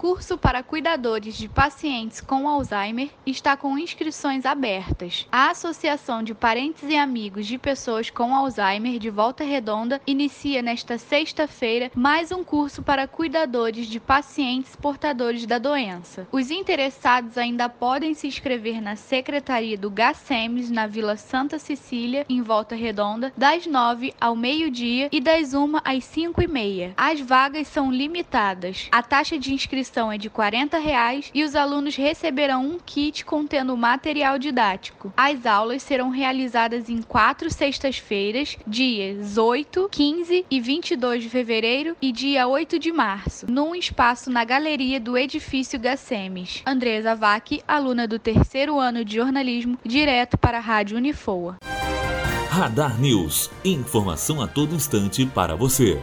curso para cuidadores de pacientes com Alzheimer está com inscrições abertas. A Associação de Parentes e Amigos de Pessoas com Alzheimer de Volta Redonda inicia nesta sexta-feira mais um curso para cuidadores de pacientes portadores da doença. Os interessados ainda podem se inscrever na Secretaria do GACEMES na Vila Santa Cecília, em Volta Redonda, das 9 ao meio-dia e das 1 às 5 e meia. As vagas são limitadas. A taxa de inscrição inscrição é de 40 reais e os alunos receberão um kit contendo material didático. As aulas serão realizadas em quatro sextas-feiras, dias 8, 15 e 22 de fevereiro e dia 8 de março, num espaço na galeria do edifício Gacemes. Andresa Vac, aluna do terceiro ano de jornalismo, direto para a Rádio Unifoa. Radar News. Informação a todo instante para você.